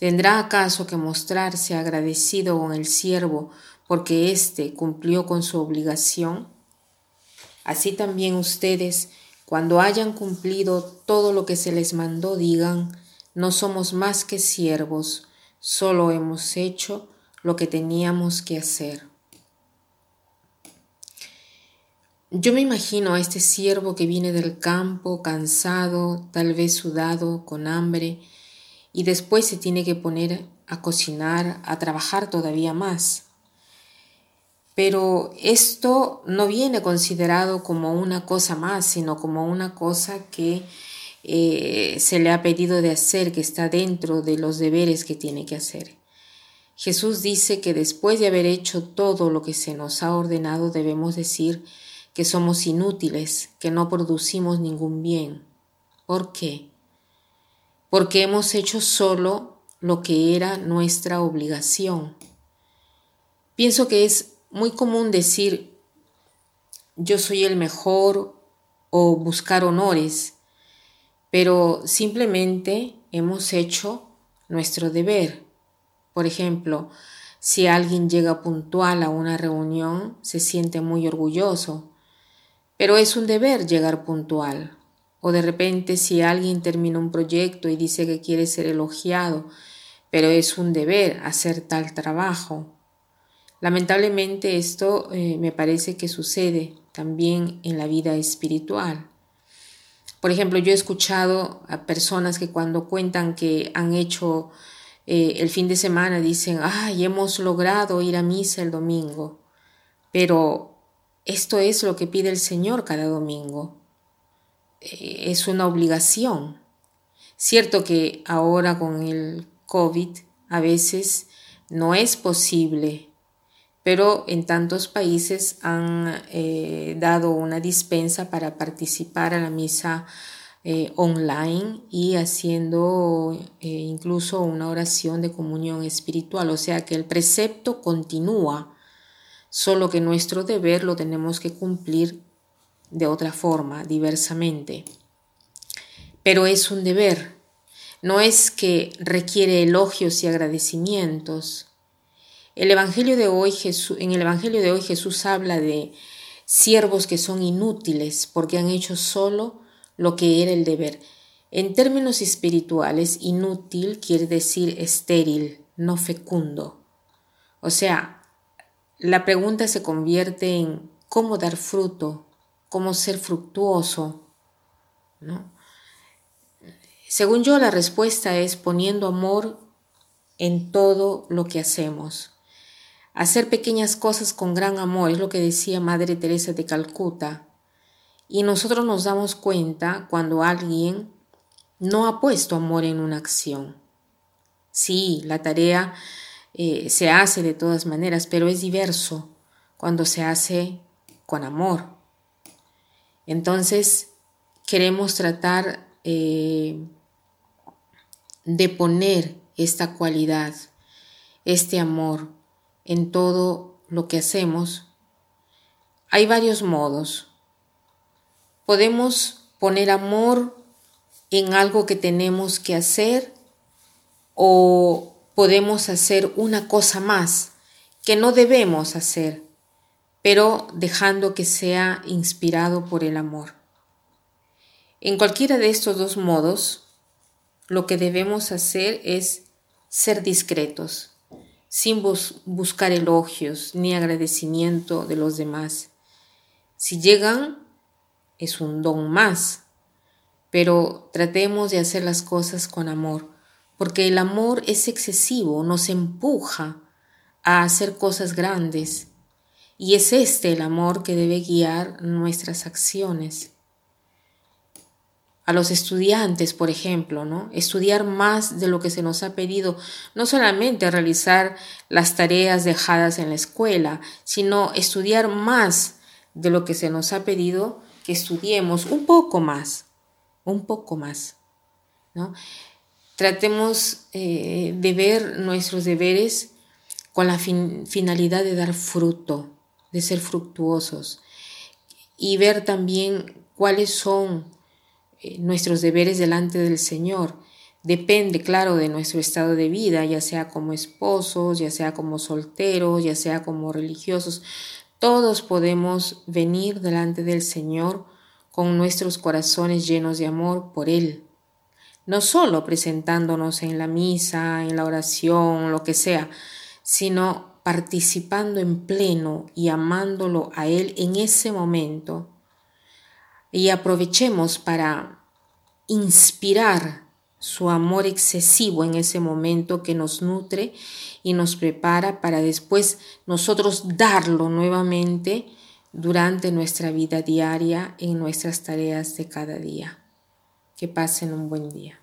¿Tendrá acaso que mostrarse agradecido con el siervo porque éste cumplió con su obligación? Así también ustedes, cuando hayan cumplido todo lo que se les mandó, digan, no somos más que siervos, solo hemos hecho lo que teníamos que hacer. Yo me imagino a este siervo que viene del campo, cansado, tal vez sudado, con hambre, y después se tiene que poner a cocinar, a trabajar todavía más. Pero esto no viene considerado como una cosa más, sino como una cosa que eh, se le ha pedido de hacer, que está dentro de los deberes que tiene que hacer. Jesús dice que después de haber hecho todo lo que se nos ha ordenado, debemos decir que somos inútiles, que no producimos ningún bien. ¿Por qué? Porque hemos hecho solo lo que era nuestra obligación. Pienso que es muy común decir yo soy el mejor o buscar honores, pero simplemente hemos hecho nuestro deber. Por ejemplo, si alguien llega puntual a una reunión, se siente muy orgulloso, pero es un deber llegar puntual. O de repente si alguien termina un proyecto y dice que quiere ser elogiado, pero es un deber hacer tal trabajo. Lamentablemente esto eh, me parece que sucede también en la vida espiritual. Por ejemplo, yo he escuchado a personas que cuando cuentan que han hecho eh, el fin de semana dicen, ay, hemos logrado ir a misa el domingo. Pero esto es lo que pide el Señor cada domingo. Eh, es una obligación. Cierto que ahora con el COVID a veces no es posible, pero en tantos países han eh, dado una dispensa para participar a la misa eh, online y haciendo incluso una oración de comunión espiritual. O sea que el precepto continúa, solo que nuestro deber lo tenemos que cumplir de otra forma, diversamente. Pero es un deber, no es que requiere elogios y agradecimientos. El evangelio de hoy, Jesús, en el Evangelio de hoy Jesús habla de siervos que son inútiles porque han hecho solo lo que era el deber. En términos espirituales, inútil quiere decir estéril, no fecundo. O sea, la pregunta se convierte en cómo dar fruto cómo ser fructuoso. ¿no? Según yo, la respuesta es poniendo amor en todo lo que hacemos. Hacer pequeñas cosas con gran amor es lo que decía Madre Teresa de Calcuta. Y nosotros nos damos cuenta cuando alguien no ha puesto amor en una acción. Sí, la tarea eh, se hace de todas maneras, pero es diverso cuando se hace con amor. Entonces, queremos tratar eh, de poner esta cualidad, este amor en todo lo que hacemos. Hay varios modos. Podemos poner amor en algo que tenemos que hacer o podemos hacer una cosa más que no debemos hacer pero dejando que sea inspirado por el amor. En cualquiera de estos dos modos, lo que debemos hacer es ser discretos, sin buscar elogios ni agradecimiento de los demás. Si llegan, es un don más, pero tratemos de hacer las cosas con amor, porque el amor es excesivo, nos empuja a hacer cosas grandes y es este el amor que debe guiar nuestras acciones. a los estudiantes, por ejemplo, ¿no? Estudiar más de lo que se nos ha pedido, no solamente realizar las tareas dejadas en la escuela, sino estudiar más de lo que se nos ha pedido que estudiemos un poco más, un poco más, ¿no? Tratemos eh, de ver nuestros deberes con la finalidad de dar fruto, de ser fructuosos y ver también cuáles son eh, nuestros deberes delante del Señor. Depende, claro, de nuestro estado de vida, ya sea como esposos, ya sea como solteros, ya sea como religiosos. Todos podemos venir delante del Señor con nuestros corazones llenos de amor por Él. No solo presentándonos en la misa, en la oración, lo que sea, sino participando en pleno y amándolo a Él en ese momento. Y aprovechemos para inspirar su amor excesivo en ese momento que nos nutre y nos prepara para después nosotros darlo nuevamente durante nuestra vida diaria en nuestras tareas de cada día. Que pasen un buen día.